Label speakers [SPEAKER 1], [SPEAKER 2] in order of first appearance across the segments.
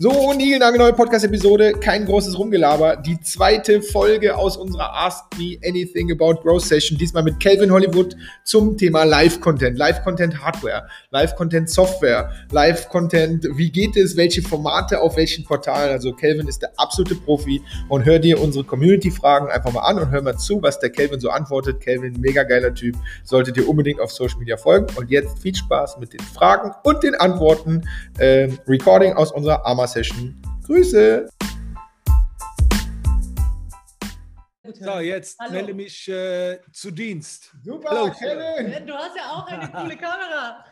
[SPEAKER 1] So, Nigelnagel, neue Podcast-Episode, kein großes Rumgelaber. Die zweite Folge aus unserer Ask Me Anything About Growth Session, diesmal mit Calvin Hollywood zum Thema Live-Content, Live-Content Hardware, Live-Content wie geht es, welche Formate auf welchen Portalen. Also Calvin ist der absolute Profi und hör dir unsere Community-Fragen einfach mal an und hör mal zu, was der Calvin so antwortet. Calvin, mega geiler Typ, solltet ihr unbedingt auf Social Media folgen. Und jetzt viel Spaß mit den Fragen und den Antworten. Äh, Recording aus unserer Amazon Session. Grüße!
[SPEAKER 2] So, jetzt Hallo. melde mich äh, zu Dienst.
[SPEAKER 1] Super, Hallo, Kevin!
[SPEAKER 3] Du hast ja auch eine coole Kamera.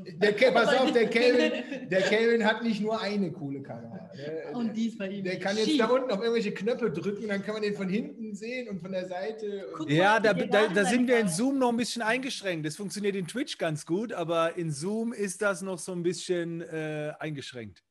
[SPEAKER 1] Der, pass auf, der Kelvin, der Kelvin hat nicht nur eine coole Kamera. Der,
[SPEAKER 3] und die ist bei ihm.
[SPEAKER 1] Der kann jetzt schief. da unten auf irgendwelche Knöpfe drücken, dann kann man den von hinten sehen und von der Seite.
[SPEAKER 2] ja, da, da, da sind wir in Zoom noch ein bisschen eingeschränkt. Das funktioniert in Twitch ganz gut, aber in Zoom ist das noch so ein bisschen äh, eingeschränkt.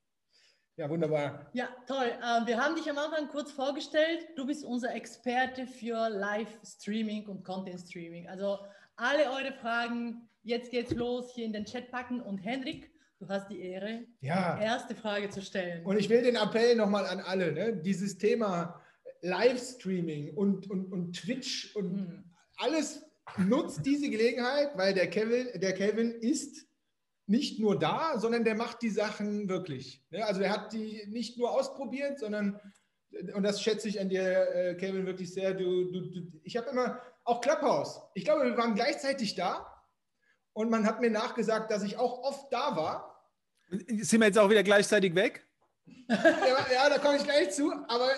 [SPEAKER 1] Ja, wunderbar.
[SPEAKER 3] Ja, toll. Ähm, wir haben dich am Anfang kurz vorgestellt. Du bist unser Experte für Live-Streaming und Content-Streaming. Also alle eure Fragen, jetzt geht's los, hier in den Chat packen. Und Henrik, du hast die Ehre, ja. die erste Frage zu stellen.
[SPEAKER 1] Und ich will den Appell nochmal an alle, ne? dieses Thema Livestreaming und, und, und Twitch und hm. alles nutzt diese Gelegenheit, weil der Kevin, der Kevin ist nicht nur da, sondern der macht die Sachen wirklich. Also er hat die nicht nur ausprobiert, sondern, und das schätze ich an dir, äh, Kevin, wirklich sehr. Du, du, du ich habe immer, auch Clubhouse, ich glaube, wir waren gleichzeitig da und man hat mir nachgesagt, dass ich auch oft da war.
[SPEAKER 2] Sind wir jetzt auch wieder gleichzeitig weg?
[SPEAKER 1] ja, ja, da komme ich gleich zu, aber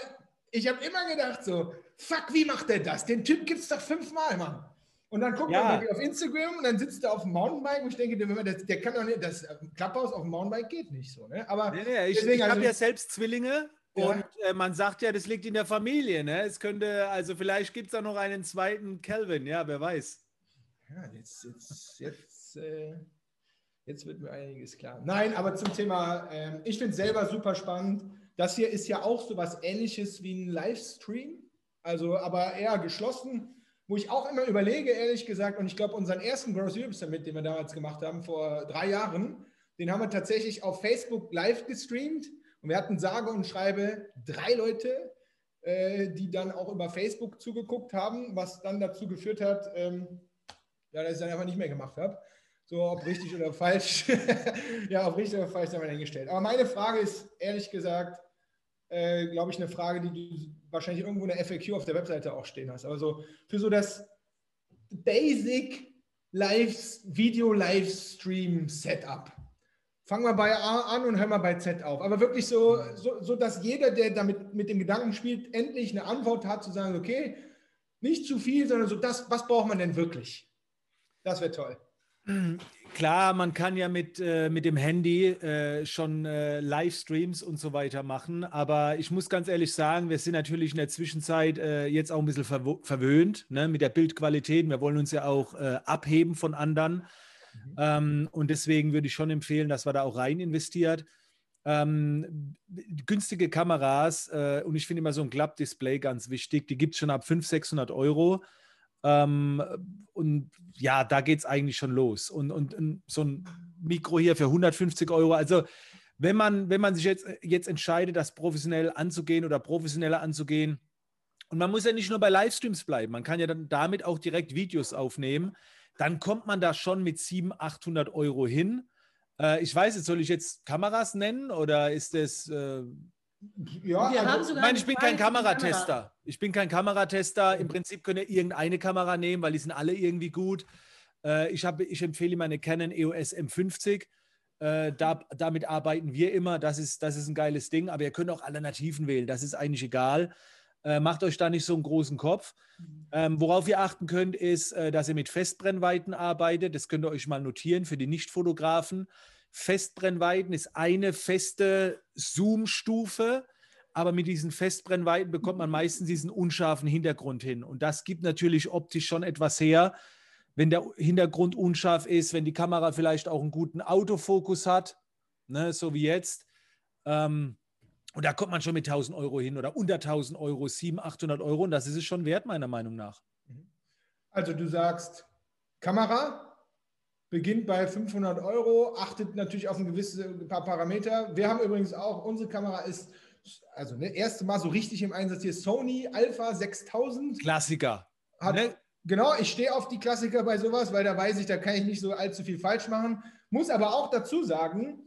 [SPEAKER 1] ich habe immer gedacht so, fuck, wie macht der das? Den Typ gibt es doch fünfmal, Mann. Und dann guckt ja. man auf Instagram und dann sitzt er auf dem Mountainbike und ich denke, der, der kann doch nicht, das Klapphaus auf dem Mountainbike geht nicht so. Ne?
[SPEAKER 2] Aber nee, nee, ich, ich habe also, ja selbst Zwillinge ja. und äh, man sagt ja, das liegt in der Familie. Ne? Es könnte, also vielleicht gibt es da noch einen zweiten Calvin, ja, wer weiß.
[SPEAKER 1] Ja, jetzt, jetzt, jetzt, äh, jetzt wird mir einiges klar. Nein, aber zum Thema, äh, ich finde es selber super spannend. Das hier ist ja auch so was ähnliches wie ein Livestream, also aber eher geschlossen wo ich auch immer überlege, ehrlich gesagt, und ich glaube, unseren ersten Gross Europe Summit, den wir damals gemacht haben, vor drei Jahren, den haben wir tatsächlich auf Facebook live gestreamt und wir hatten sage und schreibe drei Leute, äh, die dann auch über Facebook zugeguckt haben, was dann dazu geführt hat, ähm, ja, dass ich dann einfach nicht mehr gemacht habe. So, ob richtig oder falsch. ja, ob richtig oder falsch, haben wir hingestellt. Aber meine Frage ist, ehrlich gesagt, äh, glaube ich, eine Frage, die du wahrscheinlich irgendwo eine FAQ auf der Webseite auch stehen hast. Also für so das Basic Live Video Livestream Setup. Fangen wir bei A an und hören wir bei Z auf. Aber wirklich so, so, so, dass jeder, der damit mit dem Gedanken spielt, endlich eine Antwort hat, zu sagen, okay, nicht zu viel, sondern so das, was braucht man denn wirklich? Das wäre toll.
[SPEAKER 2] Klar, man kann ja mit, äh, mit dem Handy äh, schon äh, Livestreams und so weiter machen, aber ich muss ganz ehrlich sagen, wir sind natürlich in der Zwischenzeit äh, jetzt auch ein bisschen verw verwöhnt ne, mit der Bildqualität. Wir wollen uns ja auch äh, abheben von anderen mhm. ähm, und deswegen würde ich schon empfehlen, dass man da auch rein investiert. Ähm, günstige Kameras äh, und ich finde immer so ein Klappdisplay ganz wichtig, die gibt es schon ab 500, 600 Euro. Ähm, und ja, da geht es eigentlich schon los. Und, und, und, so ein Mikro hier für 150 Euro. Also, wenn man, wenn man sich jetzt, jetzt entscheidet, das professionell anzugehen oder professioneller anzugehen, und man muss ja nicht nur bei Livestreams bleiben, man kann ja dann damit auch direkt Videos aufnehmen, dann kommt man da schon mit 700, 800 Euro hin. Äh, ich weiß jetzt, soll ich jetzt Kameras nennen oder ist das. Äh,
[SPEAKER 3] ja, wir also,
[SPEAKER 2] ich meine, ich bin kein Kameratester. Kamera. Ich bin kein Kameratester. Im Prinzip könnt ihr irgendeine Kamera nehmen, weil die sind alle irgendwie gut. Äh, ich, hab, ich empfehle meine Canon EOS M50. Äh, da, damit arbeiten wir immer. Das ist, das ist ein geiles Ding. Aber ihr könnt auch Alternativen wählen. Das ist eigentlich egal. Äh, macht euch da nicht so einen großen Kopf. Ähm, worauf ihr achten könnt, ist, dass ihr mit Festbrennweiten arbeitet. Das könnt ihr euch mal notieren für die Nichtfotografen. Festbrennweiten ist eine feste Zoom-Stufe, aber mit diesen Festbrennweiten bekommt man meistens diesen unscharfen Hintergrund hin. Und das gibt natürlich optisch schon etwas her, wenn der Hintergrund unscharf ist, wenn die Kamera vielleicht auch einen guten Autofokus hat, ne, so wie jetzt. Ähm, und da kommt man schon mit 1000 Euro hin oder unter 1000 Euro, 700, 800 Euro. Und das ist es schon wert, meiner Meinung nach.
[SPEAKER 1] Also du sagst Kamera, beginnt bei 500 Euro, achtet natürlich auf ein gewisses ein paar Parameter. Wir haben übrigens auch, unsere Kamera ist, also ne, erste Mal so richtig im Einsatz hier, Sony Alpha 6000.
[SPEAKER 2] Klassiker.
[SPEAKER 1] Hat, ne? Genau, ich stehe auf die Klassiker bei sowas, weil da weiß ich, da kann ich nicht so allzu viel falsch machen. Muss aber auch dazu sagen,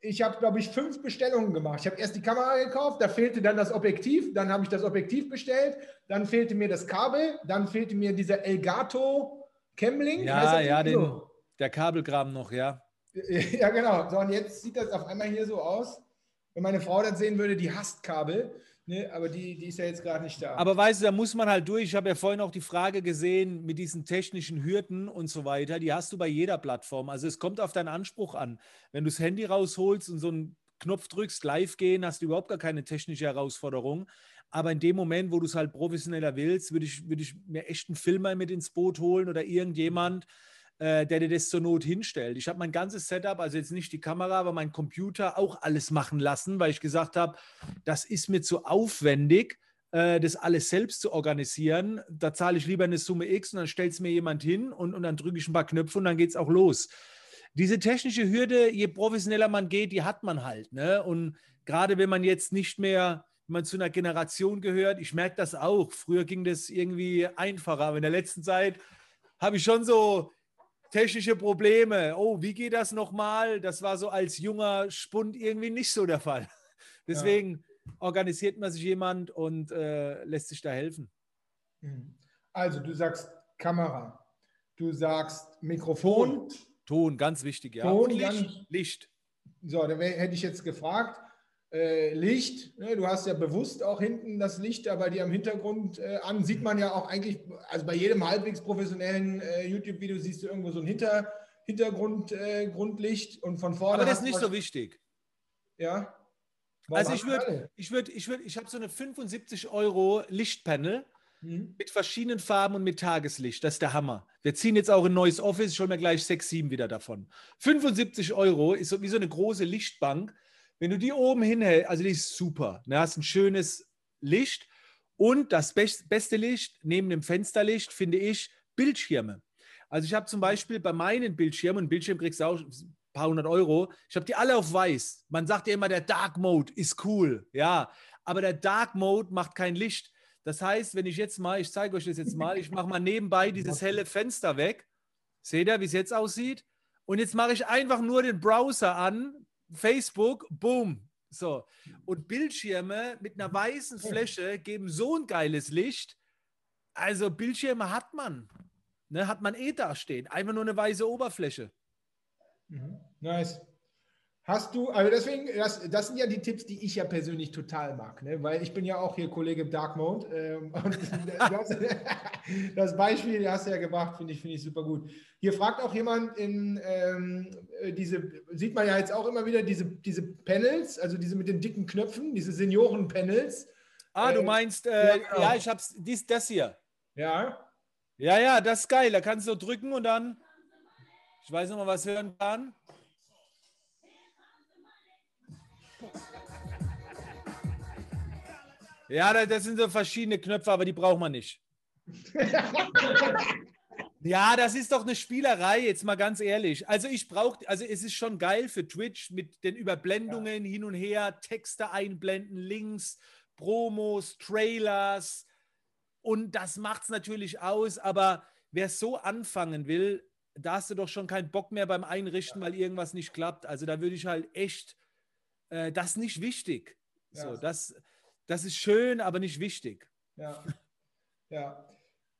[SPEAKER 1] ich habe, glaube ich, fünf Bestellungen gemacht. Ich habe erst die Kamera gekauft, da fehlte dann das Objektiv, dann habe ich das Objektiv bestellt, dann fehlte mir das Kabel, dann fehlte mir dieser Elgato Camlink.
[SPEAKER 2] Ja, ja, den, der Kabelgraben noch, ja.
[SPEAKER 1] Ja, genau. So, und jetzt sieht das auf einmal hier so aus. Wenn meine Frau das sehen würde, die hasst Kabel. Ne, aber die, die ist ja jetzt gerade nicht da.
[SPEAKER 2] Aber weißt du, da muss man halt durch. Ich habe ja vorhin auch die Frage gesehen mit diesen technischen Hürden und so weiter. Die hast du bei jeder Plattform. Also es kommt auf deinen Anspruch an. Wenn du das Handy rausholst und so einen Knopf drückst, live gehen, hast du überhaupt gar keine technische Herausforderung. Aber in dem Moment, wo du es halt professioneller willst, würde ich, würd ich mir echt einen Filmer mit ins Boot holen oder irgendjemand, der dir das zur Not hinstellt. Ich habe mein ganzes Setup, also jetzt nicht die Kamera, aber mein Computer auch alles machen lassen, weil ich gesagt habe, das ist mir zu aufwendig, äh, das alles selbst zu organisieren. Da zahle ich lieber eine Summe X und dann stellt es mir jemand hin und, und dann drücke ich ein paar Knöpfe und dann geht es auch los. Diese technische Hürde, je professioneller man geht, die hat man halt. Ne? Und gerade wenn man jetzt nicht mehr man zu einer Generation gehört, ich merke das auch. Früher ging das irgendwie einfacher, aber in der letzten Zeit habe ich schon so technische Probleme. Oh, wie geht das nochmal? Das war so als junger Spund irgendwie nicht so der Fall. Deswegen ja. organisiert man sich jemand und äh, lässt sich da helfen.
[SPEAKER 1] Mhm. Also, du sagst Kamera, du sagst Mikrofon.
[SPEAKER 2] Ton, Ton ganz wichtig, ja.
[SPEAKER 1] Ton, Licht. Licht. So, da hätte ich jetzt gefragt, äh, Licht. Ne? Du hast ja bewusst auch hinten das Licht da bei dir am Hintergrund äh, an. Sieht man ja auch eigentlich, also bei jedem halbwegs professionellen äh, YouTube-Video siehst du irgendwo so ein Hinter, Hintergrund, äh, Grundlicht und von vorne.
[SPEAKER 2] Aber das ist nicht so wichtig.
[SPEAKER 1] Ja.
[SPEAKER 2] Warum also ich würde, ich würde, ich würde, ich habe so eine 75 Euro Lichtpanel mhm. mit verschiedenen Farben und mit Tageslicht. Das ist der Hammer. Wir ziehen jetzt auch ein neues Office, ich hole mir gleich 6, 7 wieder davon. 75 Euro ist so wie so eine große Lichtbank wenn du die oben hinhältst, also die ist super. Du hast ein schönes Licht und das beste Licht neben dem Fensterlicht finde ich Bildschirme. Also ich habe zum Beispiel bei meinen Bildschirmen, ein Bildschirm kriegst du auch ein paar hundert Euro, ich habe die alle auf weiß. Man sagt ja immer, der Dark Mode ist cool, ja, aber der Dark Mode macht kein Licht. Das heißt, wenn ich jetzt mal, ich zeige euch das jetzt mal, ich mache mal nebenbei dieses helle Fenster weg. Seht ihr, wie es jetzt aussieht? Und jetzt mache ich einfach nur den Browser an, Facebook, boom. So. Und Bildschirme mit einer weißen Fläche geben so ein geiles Licht. Also Bildschirme hat man. Ne, hat man eh da stehen. Einfach nur eine weiße Oberfläche.
[SPEAKER 1] Mhm. Nice. Hast du, also deswegen, das, das sind ja die Tipps, die ich ja persönlich total mag, ne? weil ich bin ja auch hier Kollege im Dark Mode. Ähm, das, das Beispiel hast du ja gebracht, finde ich, finde ich super gut. Hier fragt auch jemand in ähm, äh, diese, sieht man ja jetzt auch immer wieder, diese, diese Panels, also diese mit den dicken Knöpfen, diese Senioren-Panels.
[SPEAKER 2] Ah, du ähm, meinst, äh, ja, genau. ja, ich hab's, dies, das hier.
[SPEAKER 1] Ja.
[SPEAKER 2] Ja, ja, das ist geil. Da kannst du drücken und dann, ich weiß noch mal, was hören kann. Ja, das sind so verschiedene Knöpfe, aber die braucht man nicht. ja, das ist doch eine Spielerei, jetzt mal ganz ehrlich. Also ich brauche, also es ist schon geil für Twitch mit den Überblendungen ja. hin und her, Texte einblenden, Links, Promos, Trailers. Und das macht es natürlich aus, aber wer so anfangen will, da hast du doch schon keinen Bock mehr beim Einrichten, weil irgendwas nicht klappt. Also da würde ich halt echt, äh, das ist nicht wichtig. Ja. So, das, das ist schön, aber nicht wichtig.
[SPEAKER 1] Ja. Ja.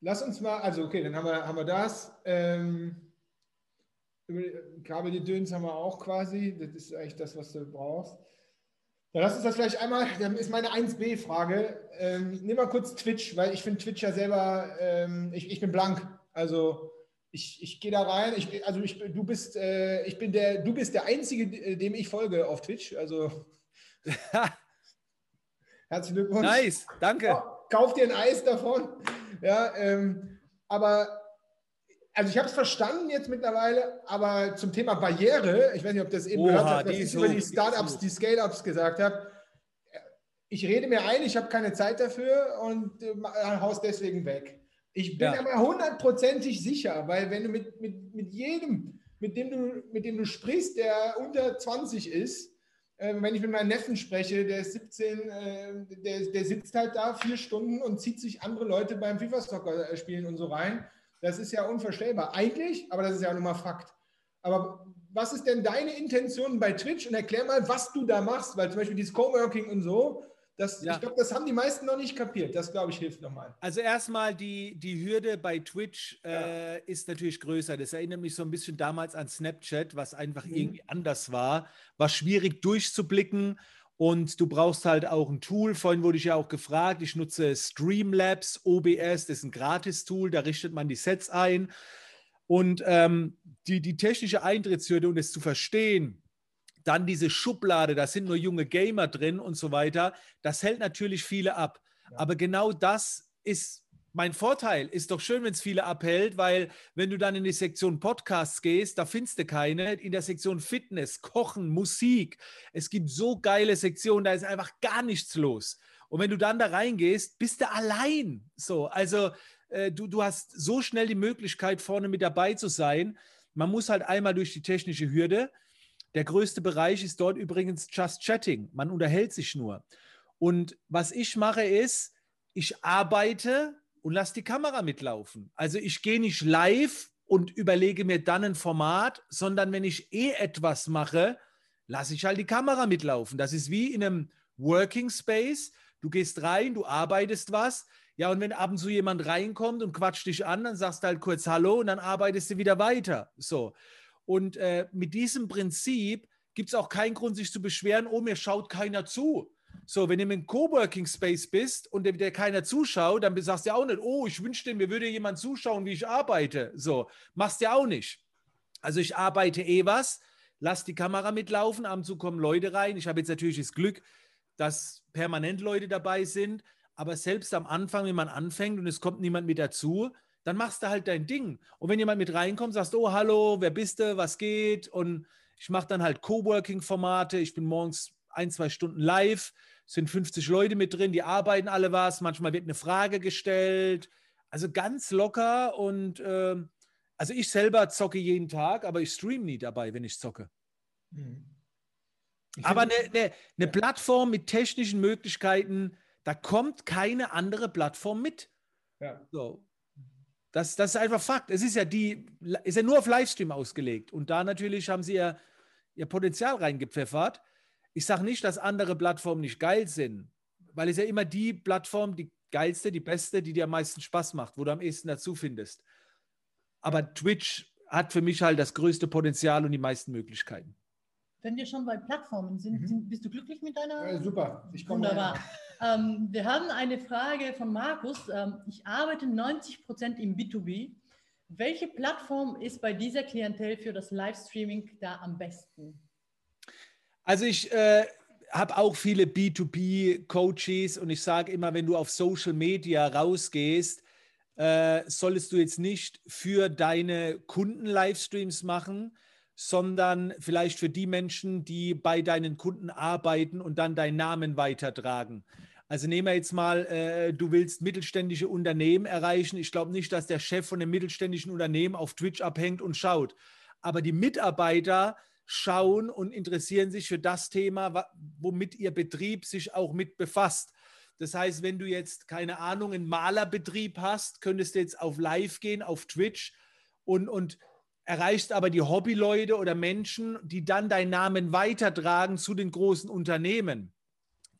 [SPEAKER 1] Lass uns mal, also okay, dann haben wir, haben wir das. Ähm, Kabeldöns haben wir auch quasi. Das ist eigentlich das, was du brauchst. Dann lass uns das vielleicht einmal, dann ist meine 1b-Frage. Ähm, nimm mal kurz Twitch, weil ich finde Twitch ja selber, ähm, ich, ich bin blank. Also ich, ich gehe da rein. Ich, also ich, du bist, äh, ich bin der, du bist der Einzige, dem ich folge auf Twitch. Also Herzlichen Glückwunsch.
[SPEAKER 2] Nice, danke.
[SPEAKER 1] Kauf dir ein Eis davon. Ja, ähm, aber also ich habe es verstanden jetzt mittlerweile, aber zum Thema Barriere, ich weiß nicht, ob das eben Oha, gehört hat, was ich über die Startups, die Scale-Ups gesagt habe. Ich rede mir ein, ich habe keine Zeit dafür und äh, haus deswegen weg. Ich bin
[SPEAKER 2] Ja.
[SPEAKER 1] aber hundertprozentig sicher, weil wenn du mit, mit, mit jedem, mit dem, du, mit dem du sprichst, der unter 20 ist, äh, wenn ich mit meinem Neffen spreche, der ist 17, äh, der, der sitzt halt da vier Stunden und zieht sich andere Leute beim FIFA-Soccer spielen und so rein. Das ist ja unvorstellbar. Eigentlich, aber das ist ja nun mal Fakt. Aber was ist denn deine Intention bei Twitch? Und erklär mal, was du da machst, weil zum Beispiel dieses Coworking und so, das,
[SPEAKER 2] Ja.
[SPEAKER 1] ich glaube, das haben die meisten noch nicht kapiert. Das, glaube ich, hilft nochmal.
[SPEAKER 2] Also erstmal die, die Hürde bei Twitch äh, ist natürlich größer. Das erinnert mich so ein bisschen damals an Snapchat, was einfach
[SPEAKER 1] Mhm.
[SPEAKER 2] irgendwie anders war. War schwierig durchzublicken und du brauchst halt auch ein Tool. Vorhin wurde ich ja auch gefragt. Ich nutze Streamlabs, OBS, das ist ein Gratis-Tool, da richtet man die Sets ein. Und ähm, die, die technische Eintrittshürde, um es zu verstehen, dann diese Schublade, da sind nur junge Gamer drin und so weiter, das hält natürlich viele ab.
[SPEAKER 1] Ja.
[SPEAKER 2] Aber genau das ist mein Vorteil. Ist doch schön, wenn es viele abhält, weil wenn du dann in die Sektion Podcasts gehst, da findest du keine. In der Sektion Fitness, Kochen, Musik, es gibt so geile Sektionen, da ist einfach gar nichts los. Und wenn du dann da reingehst, bist du allein. So, also äh, du, du hast so schnell die Möglichkeit, vorne mit dabei zu sein. Man muss halt einmal durch die technische Hürde. Der größte Bereich ist dort übrigens Just Chatting. Man unterhält sich nur. Und was ich mache ist, ich arbeite und lasse die Kamera mitlaufen. Also ich gehe nicht live und überlege mir dann ein Format, sondern wenn ich eh etwas mache, lasse ich halt die Kamera mitlaufen. Das ist wie in einem Working Space. Du gehst rein, du arbeitest was. Ja, und wenn ab und zu jemand reinkommt und quatscht dich an, dann sagst du halt kurz Hallo und dann arbeitest du wieder weiter. So. Und äh, mit diesem Prinzip gibt es auch keinen Grund, sich zu beschweren, oh, mir schaut keiner zu. So, wenn du im Coworking Space bist und der keiner zuschaut, dann sagst du ja auch nicht, oh, ich wünschte, mir würde jemand zuschauen, wie ich arbeite. So, machst du ja auch nicht. Also ich arbeite eh was, lass die Kamera mitlaufen, ab und zu kommen Leute rein. Ich habe jetzt natürlich das Glück, dass permanent Leute dabei sind, aber selbst am Anfang, wenn man anfängt und es kommt niemand mit dazu, dann machst du halt dein Ding. Und wenn jemand mit reinkommt, sagst du, oh, hallo, wer bist du, was geht? Und ich mache dann halt Coworking-Formate. Ich bin morgens ein, zwei Stunden live, sind 50 Leute mit drin, die arbeiten alle was. Manchmal wird eine Frage gestellt. Also ganz locker und ähm, also ich selber zocke jeden Tag, aber ich stream nie dabei, wenn ich zocke.
[SPEAKER 1] Mhm. Ich
[SPEAKER 2] Aber eine, eine, eine. Plattform mit technischen Möglichkeiten, da kommt keine andere Plattform mit.
[SPEAKER 1] ja.
[SPEAKER 2] So. Das, das ist einfach Fakt. Es ist ja die, ist ja nur auf Livestream ausgelegt. Und da natürlich haben sie ja ihr Potenzial reingepfeffert. Ich sage nicht, dass andere Plattformen nicht geil sind, weil es ja immer die Plattform, die geilste, die beste, die dir am meisten Spaß macht, wo du am ehesten dazu findest. Aber Twitch hat für mich halt das größte Potenzial und die meisten Möglichkeiten.
[SPEAKER 3] Wenn wir schon bei Plattformen sind,
[SPEAKER 1] Mhm.
[SPEAKER 3] sind bist du glücklich mit deiner?
[SPEAKER 1] Ja, super. Ich komme
[SPEAKER 3] Wunderbar. Ähm, wir haben eine Frage von Markus. Ähm, ich arbeite 90 Prozent im B2B. Welche Plattform ist bei dieser Klientel für das Livestreaming da am besten?
[SPEAKER 2] Also ich äh, habe auch viele B2B-Coaches und ich sage immer, wenn du auf Social Media rausgehst, äh, solltest du jetzt nicht für deine Kunden Livestreams machen, sondern vielleicht für die Menschen, die bei deinen Kunden arbeiten und dann deinen Namen weitertragen. Also nehmen wir jetzt mal, äh, du willst mittelständische Unternehmen erreichen. Ich glaube nicht, dass der Chef von einem mittelständischen Unternehmen auf Twitch abhängt und schaut. Aber die Mitarbeiter schauen und interessieren sich für das Thema, womit ihr Betrieb sich auch mit befasst. Das heißt, wenn du jetzt, keine Ahnung, einen Malerbetrieb hast, könntest du jetzt auf Live gehen, auf Twitch und, und erreichst aber die Hobbyleute oder Menschen, die dann deinen Namen weitertragen zu den großen Unternehmen.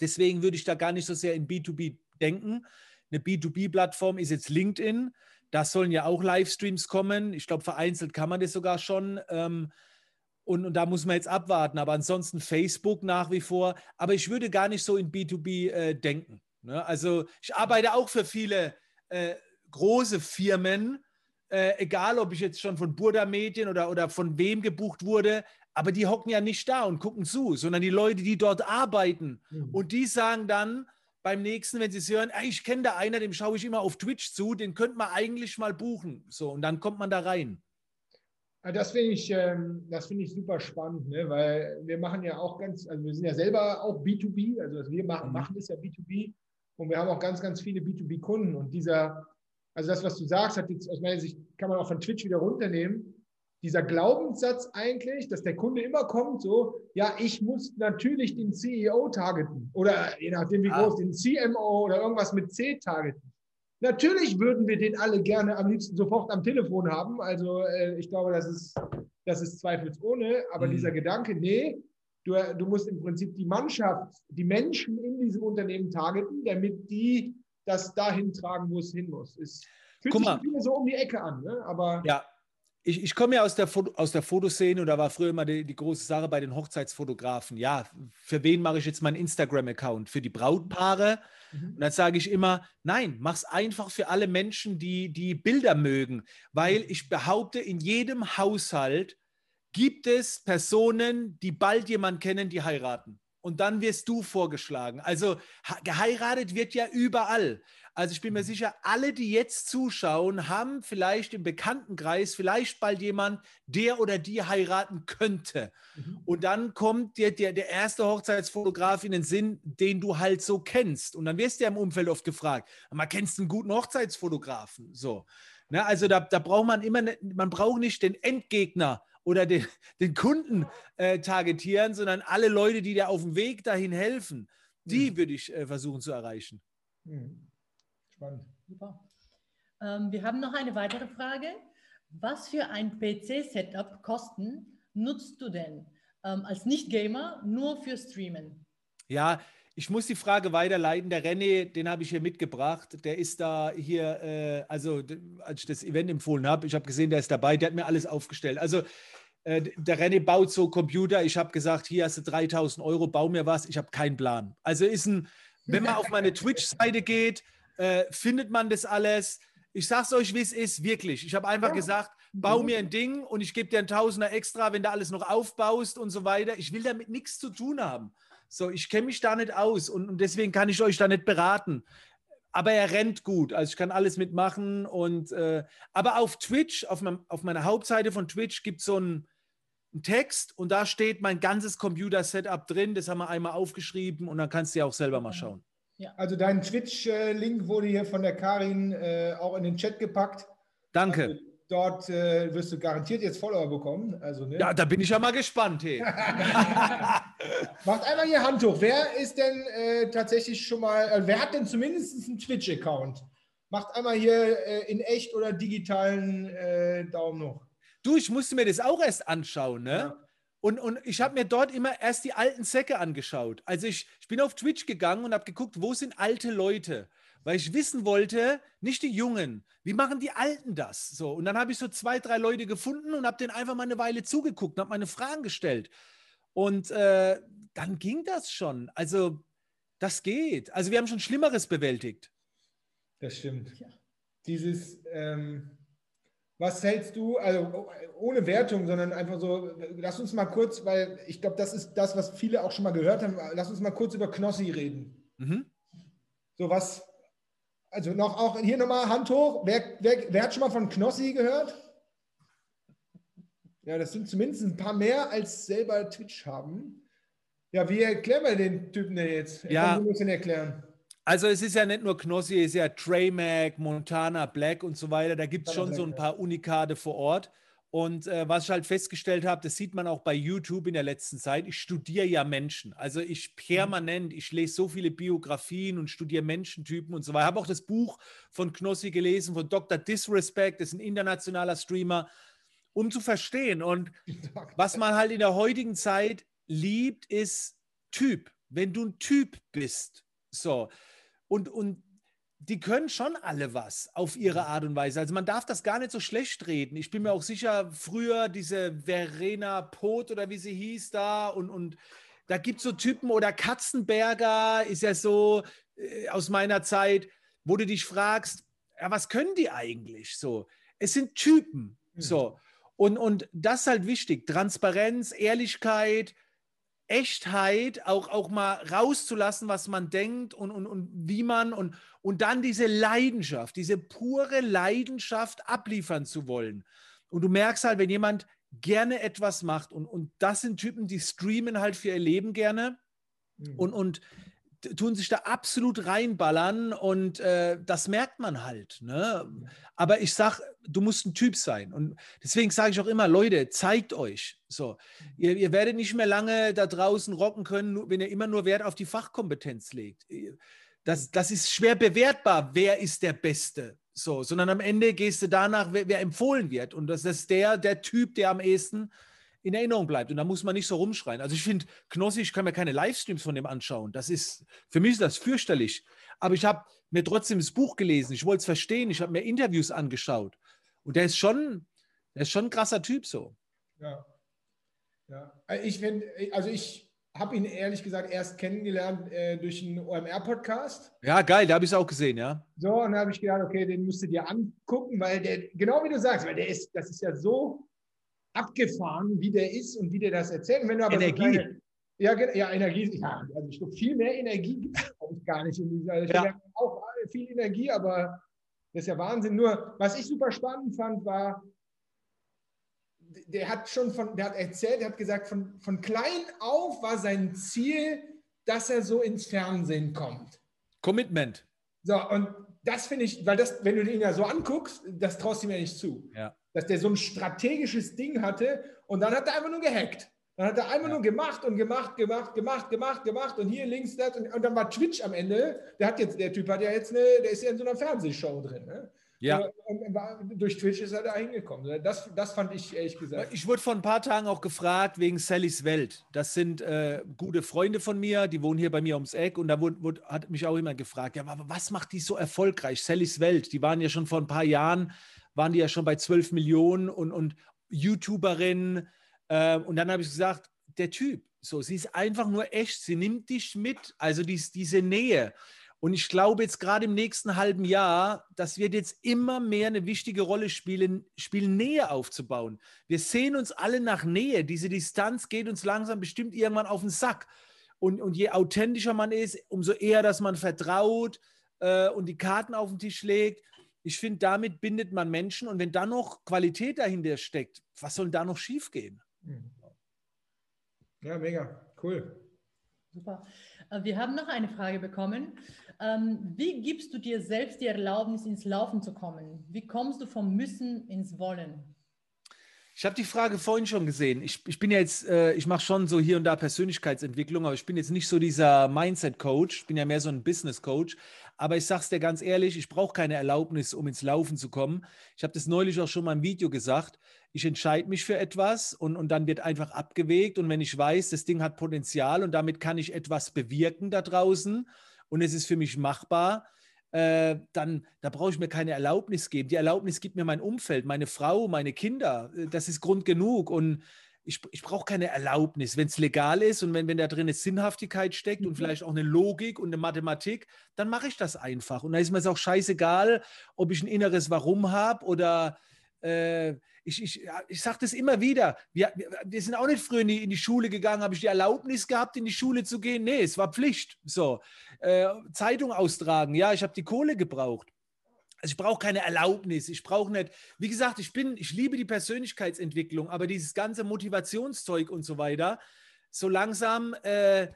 [SPEAKER 2] Deswegen würde ich da gar nicht so sehr in B2B denken. Eine B2B-Plattform ist jetzt LinkedIn. Da sollen ja auch Livestreams kommen. Ich glaube, vereinzelt kann man das sogar schon. Ähm, und, und da muss man jetzt abwarten. Aber ansonsten Facebook nach wie vor. Aber ich würde gar nicht so in B2B äh, denken. Ne? Also ich arbeite auch für viele äh, große Firmen, äh, egal ob ich jetzt schon von Burda Medien oder, oder von wem gebucht wurde, aber die hocken ja nicht da und gucken zu, sondern die Leute, die dort arbeiten.
[SPEAKER 1] Mhm.
[SPEAKER 2] Und die sagen dann beim nächsten, wenn sie es hören, "Ey, ich kenne da einer, dem schaue ich immer auf Twitch zu, den könnte man eigentlich mal buchen. So, und dann kommt man da rein.
[SPEAKER 1] Ja, Das finde ich, ähm, das finde ich super spannend, ne? weil wir machen ja auch ganz, also wir sind ja selber auch B2B, also was wir machen,
[SPEAKER 2] Mhm.
[SPEAKER 1] machen ist ja B2B und wir haben auch ganz, ganz viele B2B-Kunden und dieser, also das, was du sagst, hat jetzt aus meiner Sicht, kann man auch von Twitch wieder runternehmen. Dieser Glaubenssatz eigentlich, dass der Kunde immer kommt, so, ja, ich muss natürlich den CEO targeten oder je nachdem wie ah. groß, den CMO oder irgendwas mit C targeten. Natürlich würden wir den alle gerne am liebsten sofort am Telefon haben. Also äh, ich glaube, das ist, das ist zweifelsohne. Aber mhm. dieser Gedanke, nee, du, du musst im Prinzip die Mannschaft, die Menschen in diesem Unternehmen targeten, damit die das dahin tragen, wo es hin muss. Es fühlt Guck sich mal. so um die Ecke an, ne? aber
[SPEAKER 2] ja ich, ich komme ja aus der, aus der Fotoszene und da war früher immer die, die, große Sache bei den Hochzeitsfotografen. Ja, für wen mache ich jetzt meinen Instagram-Account? Für die Brautpaare? Mhm. Und dann sage ich immer, nein, mach es einfach für alle Menschen, die die Bilder mögen. Weil mhm. ich behaupte, in jedem Haushalt gibt es Personen, die bald jemanden kennen, die heiraten. Und dann wirst du vorgeschlagen. Also geheiratet wird ja überall. Also ich bin mir mhm. sicher, alle, die jetzt zuschauen, haben vielleicht im Bekanntenkreis vielleicht bald jemand, der oder die heiraten könnte. Mhm. Und dann kommt dir der, der erste Hochzeitsfotograf in den Sinn, den du halt so kennst. Und dann wirst du ja im Umfeld oft gefragt, man kennst einen guten Hochzeitsfotografen. So. Ne, also da, da braucht man immer, ne, man braucht nicht den Endgegner oder den, den Kunden äh, targetieren, sondern alle Leute, die dir auf dem Weg dahin helfen, die mhm. würde ich äh, versuchen zu erreichen. Mhm.
[SPEAKER 3] Spannend. Super. Ähm, wir haben noch eine weitere Frage. Was für ein PC-Setup Kosten nutzt du denn ähm, als Nicht-Gamer nur für Streamen?
[SPEAKER 2] Ja, ich muss die Frage weiterleiten. Der René, den habe ich hier mitgebracht. Der ist da hier, äh, also als ich das Event empfohlen habe, ich habe gesehen, der ist dabei, der hat mir alles aufgestellt. Also äh, der René baut so Computer. Ich habe gesagt, hier hast du 3000 Euro, bau mir was. Ich habe keinen Plan. Also ist ein, wenn man auf meine Twitch-Seite geht, äh, findet man das alles. Ich sag's euch, wie es ist, wirklich. Ich habe einfach ja. gesagt, bau mir ein Ding und ich gebe dir ein Tausender extra, wenn du alles noch aufbaust und so weiter. Ich will damit nichts zu tun haben. So, ich kenne mich da nicht aus und, und deswegen kann ich euch da nicht beraten. Aber er rennt gut, also ich kann alles mitmachen. Und äh, aber auf Twitch, auf, mein, auf meiner Hauptseite von Twitch gibt es so einen, einen Text und da steht mein ganzes Computer-Setup drin. Das haben wir einmal aufgeschrieben und dann kannst du ja auch selber mal schauen.
[SPEAKER 1] Ja. Also dein Twitch-Link wurde hier von der Karin äh, auch in den Chat gepackt.
[SPEAKER 2] Danke. Also
[SPEAKER 1] dort äh, wirst du garantiert jetzt Follower bekommen. Also,
[SPEAKER 2] ne? Ja, da bin ich ja mal gespannt. Hey.
[SPEAKER 1] Macht einmal hier Hand hoch. Wer ist denn äh, tatsächlich schon mal, äh, wer hat denn zumindest einen Twitch-Account? Macht einmal hier äh, in echt oder digitalen äh, Daumen hoch.
[SPEAKER 2] Du, ich musste mir das auch erst anschauen, ne? Ja. Und, und ich habe mir dort immer erst die alten Säcke angeschaut. Also ich, ich bin auf Twitch gegangen und habe geguckt, wo sind alte Leute? Weil ich wissen wollte, nicht die Jungen, wie machen die Alten das? So, und dann habe ich so zwei, drei Leute gefunden und habe denen einfach mal eine Weile zugeguckt und habe meine Fragen gestellt. Und äh, dann ging das schon. Also, das geht. Also, wir haben schon Schlimmeres bewältigt.
[SPEAKER 1] Das stimmt. Ja. Dieses, ähm, was hältst du, also ohne Wertung, sondern einfach so, lass uns mal kurz, weil ich glaube, das ist das, was viele auch schon mal gehört haben, lass uns mal kurz über Knossi reden. Mhm. So was, also noch auch hier nochmal Hand hoch. Wer, wer, wer hat schon mal von Knossi gehört? Ja, das sind zumindest ein paar mehr, als selber Twitch haben. Ja, wie erklären wir den Typen denn jetzt?
[SPEAKER 2] Ja.
[SPEAKER 1] Kann du erklären?
[SPEAKER 2] Also es ist ja nicht nur Knossi, es ist ja Traymac, Montana Black und so weiter. Da gibt es schon so ein paar Unikade vor Ort. Und äh, was ich halt festgestellt habe, das sieht man auch bei YouTube in der letzten Zeit. Ich studiere ja Menschen. Also ich permanent, ich lese so viele Biografien und studiere Menschentypen und so weiter. Ich habe auch das Buch von Knossi gelesen, von Dr. Disrespect, das ist ein internationaler Streamer, um zu verstehen. Und was man halt in der heutigen Zeit liebt, ist Typ. Wenn du ein Typ bist, so, und, und die können schon alle was auf ihre mhm. Art und Weise. Also man darf das gar nicht so schlecht reden. Ich bin mir auch sicher, früher diese Verena Pot oder wie sie hieß da und, und da gibt es so Typen oder Katzenberger ist ja so äh, aus meiner Zeit, wo du dich fragst, ja, was können die eigentlich so? Es sind Typen. Mhm. So. Und, und das ist halt wichtig. Transparenz, Ehrlichkeit, Echtheit auch, auch mal rauszulassen, was man denkt und, und, und wie man und, und dann diese Leidenschaft, diese pure Leidenschaft abliefern zu wollen. Und du merkst halt, wenn jemand gerne etwas macht und, und das sind Typen, die streamen halt für ihr Leben gerne mhm. und, und tun sich da absolut reinballern und äh, das merkt man halt. Ne? Aber ich sag, du musst ein Typ sein. Und deswegen sage ich auch immer, Leute, zeigt euch. So, ihr, ihr, werdet nicht mehr lange da draußen rocken können, wenn ihr immer nur Wert auf die Fachkompetenz legt. Das, das ist schwer bewertbar, wer ist der Beste. So, sondern am Ende gehst du danach, wer, wer empfohlen wird. Und das ist der, der Typ, der am ehesten in Erinnerung bleibt. Und da muss man nicht so rumschreien. Also ich finde, Knossi, ich kann mir keine Livestreams von dem anschauen. Das ist, für mich ist das fürchterlich. Aber ich habe mir trotzdem das Buch gelesen. Ich wollte es verstehen. Ich habe mir Interviews angeschaut. Und der ist schon, der ist schon ein krasser Typ so.
[SPEAKER 1] Ja. Ja. Ich finde, also ich habe ihn ehrlich gesagt erst kennengelernt äh, durch einen OMR-Podcast.
[SPEAKER 2] Ja, geil, da habe ich es auch gesehen, ja.
[SPEAKER 1] So, und da habe ich gedacht, okay, den musst du dir angucken, weil der, genau wie du sagst, weil der ist, das ist ja so abgefahren, wie der ist und wie der das erzählt. wenn du aber
[SPEAKER 2] Energie. So kleine,
[SPEAKER 1] ja, ja, Energie, ja, also ich glaube, viel mehr Energie gibt es gar nicht in dieser. Also ich ja. habe auch viel Energie, aber das ist ja Wahnsinn. Nur, was ich super spannend fand, war, der hat schon von, der hat erzählt, der hat gesagt, von, von klein auf war sein Ziel, dass er so ins Fernsehen kommt.
[SPEAKER 2] Commitment.
[SPEAKER 1] So, und das finde ich, weil das, wenn du ihn ja so anguckst, das traust du mir nicht zu.
[SPEAKER 2] Ja.
[SPEAKER 1] Dass der so ein strategisches Ding hatte und dann hat er einfach nur gehackt. Dann hat er einfach ja. nur gemacht und gemacht, gemacht, gemacht, gemacht, gemacht und hier links das und, und, dann war Twitch am Ende. Der hat jetzt, der Typ hat ja jetzt eine, der ist ja in so einer Fernsehshow drin. Ne?
[SPEAKER 2] Ja.
[SPEAKER 1] Und durch Twitch ist er da hingekommen. Das, das fand ich ehrlich gesagt.
[SPEAKER 2] Ich wurde vor ein paar Tagen auch gefragt wegen Sallys Welt. Das sind äh, gute Freunde von mir, die wohnen hier bei mir ums Eck. Und da wurde, wurde, hat mich auch jemand gefragt, ja, aber was macht die so erfolgreich? Sallys Welt, die waren ja schon vor ein paar Jahren, waren die ja schon bei 12 Millionen und, und YouTuberin. Äh, und dann habe ich gesagt, der Typ, so, sie ist einfach nur echt, sie nimmt dich mit. Also dies, diese Nähe. Und ich glaube jetzt gerade im nächsten halben Jahr, das wird jetzt immer mehr eine wichtige Rolle spielen, spielen, Nähe aufzubauen. Wir sehen uns alle nach Nähe. Diese Distanz geht uns langsam bestimmt irgendwann auf den Sack. Und, und je authentischer man ist, umso eher, dass man vertraut äh, und die Karten auf den Tisch legt. Ich finde, damit bindet man Menschen. Und wenn da noch Qualität dahinter steckt, was soll da noch schiefgehen?
[SPEAKER 1] Hm. Ja, mega. Cool.
[SPEAKER 3] Super. Äh, wir haben noch eine Frage bekommen. Ähm, wie gibst du dir selbst die Erlaubnis, ins Laufen zu kommen? Wie kommst du vom Müssen ins Wollen?
[SPEAKER 2] Ich habe die Frage vorhin schon gesehen. Ich, ich bin jetzt, äh, ich mache schon so hier und da Persönlichkeitsentwicklung, aber ich bin jetzt nicht so dieser Mindset-Coach. Ich bin ja mehr so ein Business-Coach. Aber ich sage es dir ganz ehrlich, ich brauche keine Erlaubnis, um ins Laufen zu kommen. Ich habe das neulich auch schon mal im Video gesagt. Ich entscheide mich für etwas und, und dann wird einfach abgewegt. Und wenn ich weiß, das Ding hat Potenzial und damit kann ich etwas bewirken da draußen, und es ist für mich machbar, äh, dann da brauche ich mir keine Erlaubnis geben. Die Erlaubnis gibt mir mein Umfeld, meine Frau, meine Kinder. Äh, das ist Grund genug. Und ich, ich brauche keine Erlaubnis. Wenn es legal ist und wenn, wenn da drin eine Sinnhaftigkeit steckt mhm. und vielleicht auch eine Logik und eine Mathematik, dann mache ich das einfach. Und da ist mir es auch scheißegal, ob ich ein inneres Warum habe oder äh, ich, ich, ich sage das immer wieder. Wir, wir sind auch nicht früher in die, in die Schule gegangen, habe ich die Erlaubnis gehabt, in die Schule zu gehen? Nee, es war Pflicht. So, äh, Zeitung austragen, ja, ich habe die Kohle gebraucht. Also ich brauche keine Erlaubnis, ich brauche nicht, wie gesagt, ich bin, ich liebe die Persönlichkeitsentwicklung, aber dieses ganze Motivationszeug und so weiter, so langsam äh,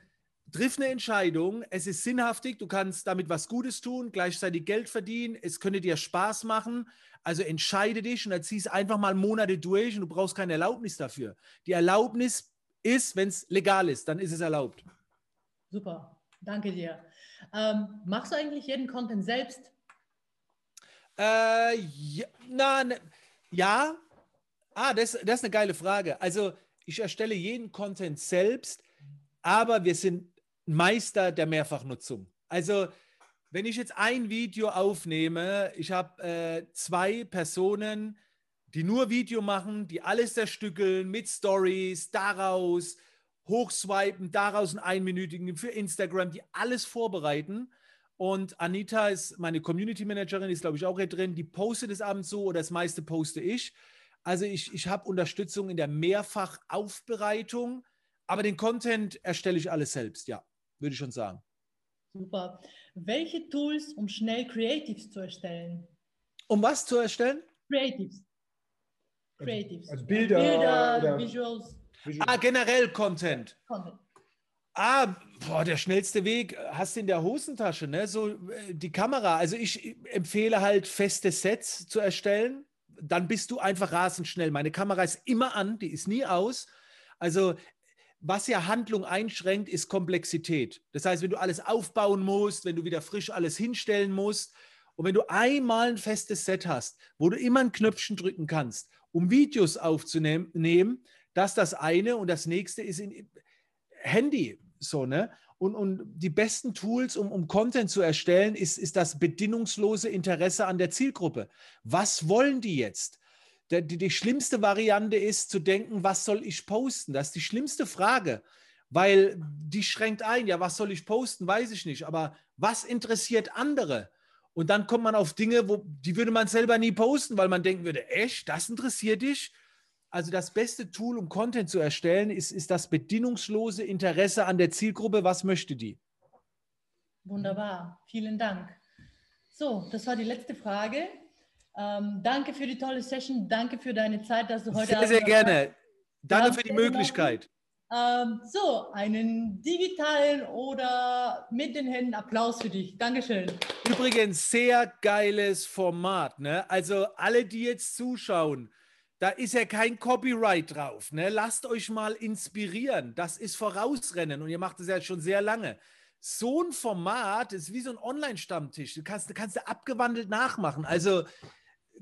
[SPEAKER 2] triff eine Entscheidung, es ist sinnhaftig, du kannst damit was Gutes tun, gleichzeitig Geld verdienen, es könnte dir Spaß machen, also entscheide dich und dann ziehst einfach mal Monate durch und du brauchst keine Erlaubnis dafür. Die Erlaubnis ist, wenn es legal ist, dann ist es erlaubt.
[SPEAKER 3] Super, danke dir. Ähm, machst du eigentlich jeden Content selbst?
[SPEAKER 2] Äh, ja, na, ne, ja. Ah, das, das ist eine geile Frage. Also ich erstelle jeden Content selbst, aber wir sind Meister der Mehrfachnutzung. Also wenn ich jetzt ein Video aufnehme, ich habe äh, zwei Personen, die nur Video machen, die alles zerstückeln mit Stories, daraus hochswipen, daraus einen einminütigen für Instagram, die alles vorbereiten. Und Anita ist meine Community Managerin, ist glaube ich auch hier drin, die postet es abends so oder das meiste poste ich. Also ich, ich habe Unterstützung in der Mehrfachaufbereitung, aber den Content erstelle ich alles selbst, ja, würde ich schon sagen.
[SPEAKER 3] Super. Welche Tools, um schnell Creatives zu erstellen?
[SPEAKER 2] Um was zu erstellen?
[SPEAKER 3] Creatives. Creatives.
[SPEAKER 1] Also Bilder,
[SPEAKER 3] Bilder Visuals.
[SPEAKER 2] Ah, generell Content. Content. Ah, boah, der schnellste Weg hast du in der Hosentasche, ne? So äh, die Kamera. Also ich empfehle halt feste Sets zu erstellen. Dann bist du einfach rasend schnell. Meine Kamera ist immer an, die ist nie aus. Also was ja Handlung einschränkt, ist Komplexität. Das heißt, wenn du alles aufbauen musst, wenn du wieder frisch alles hinstellen musst und wenn du einmal ein festes Set hast, wo du immer ein Knöpfchen drücken kannst, um Videos aufzunehmen, das das eine und das nächste ist in Handy so, ne? Und, und die besten Tools, um, um Content zu erstellen, ist, ist das bedingungslose Interesse an der Zielgruppe. Was wollen die jetzt? Die, die, schlimmste Variante ist zu denken, was soll ich posten? Das ist die schlimmste Frage, weil die schränkt ein. Ja, was soll ich posten? Weiß ich nicht. Aber was interessiert andere? Und dann kommt man auf Dinge, wo die würde man selber nie posten, weil man denken würde, echt, das interessiert dich? Also das beste Tool, um Content zu erstellen, ist, ist das bedingungslose Interesse an der Zielgruppe. Was möchte die?
[SPEAKER 3] Wunderbar, vielen Dank. So, das war die letzte Frage. Ähm, danke für die tolle Session. Danke für deine Zeit, dass du heute.
[SPEAKER 2] Sehr, sehr gerne. Danke für die Möglichkeit.
[SPEAKER 3] Ähm, so, einen digitalen oder mit den Händen Applaus für dich. Dankeschön.
[SPEAKER 2] Übrigens, sehr geiles Format. Ne? Also alle, die jetzt zuschauen, da ist ja kein Copyright drauf. Ne? Lasst euch mal inspirieren. Das ist Vorausrennen und ihr macht es ja schon sehr lange. So ein Format ist wie so ein Online-Stammtisch. Du kannst, du kannst abgewandelt nachmachen. Also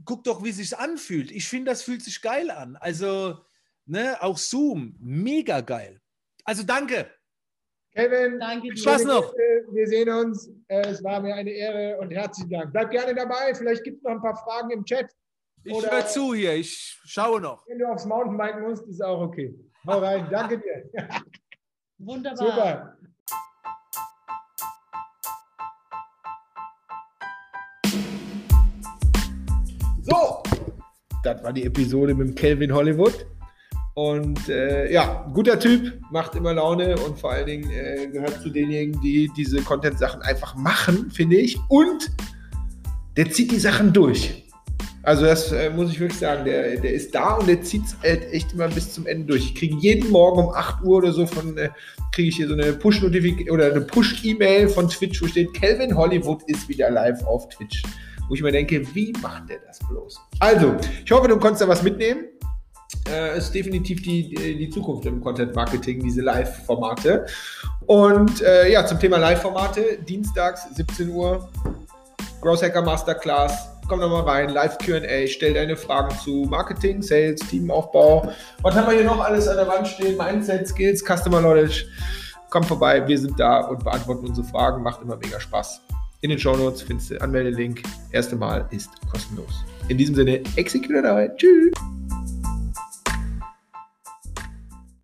[SPEAKER 2] guck doch, wie es sich anfühlt. Ich finde, das fühlt sich geil an. Also, ne, auch Zoom, mega geil. Also danke.
[SPEAKER 1] Kevin,
[SPEAKER 3] danke
[SPEAKER 2] Spaß noch.
[SPEAKER 1] Wir sehen uns. Es war mir eine Ehre und herzlichen Dank. Bleib gerne dabei. Vielleicht gibt es noch ein paar Fragen im Chat.
[SPEAKER 2] Ich höre zu hier, ich schaue noch.
[SPEAKER 1] Wenn du aufs Mountainbike musst, ist auch okay. Hau rein, danke dir.
[SPEAKER 3] Wunderbar.
[SPEAKER 1] Super. So, das war die Episode mit dem Kelvin Hollywood. Und äh, ja, guter Typ, macht immer Laune und vor allen Dingen äh, gehört zu denjenigen, die diese Content-Sachen einfach machen, finde ich. Und der zieht die Sachen durch. Also das äh, muss ich wirklich sagen, der, der ist da und der zieht es halt echt immer bis zum Ende durch. Ich kriege jeden Morgen um 8 Uhr oder so von, äh, kriege ich hier so eine Push-Notification oder eine Push-E-Mail von Twitch, wo steht, Calvin Hollywood ist wieder live auf Twitch. Wo ich mir denke, wie macht der das bloß? Also, ich hoffe, du konntest da was mitnehmen. Äh, ist definitiv die, die Zukunft im Content Marketing, diese Live-Formate. Und äh, ja, zum Thema Live-Formate, dienstags 17 Uhr, Growth Hacker Masterclass komm doch mal rein, Live QA, stell deine Fragen zu Marketing, Sales, Teamaufbau. Was haben wir hier noch alles an der Wand stehen? Mindset, Skills, Customer Knowledge. Komm vorbei, wir sind da und beantworten unsere Fragen. Macht immer mega Spaß. In den Show Notes findest du Anmeldelink. Erste Mal ist kostenlos. In diesem Sinne, execute dabei. Tschüss.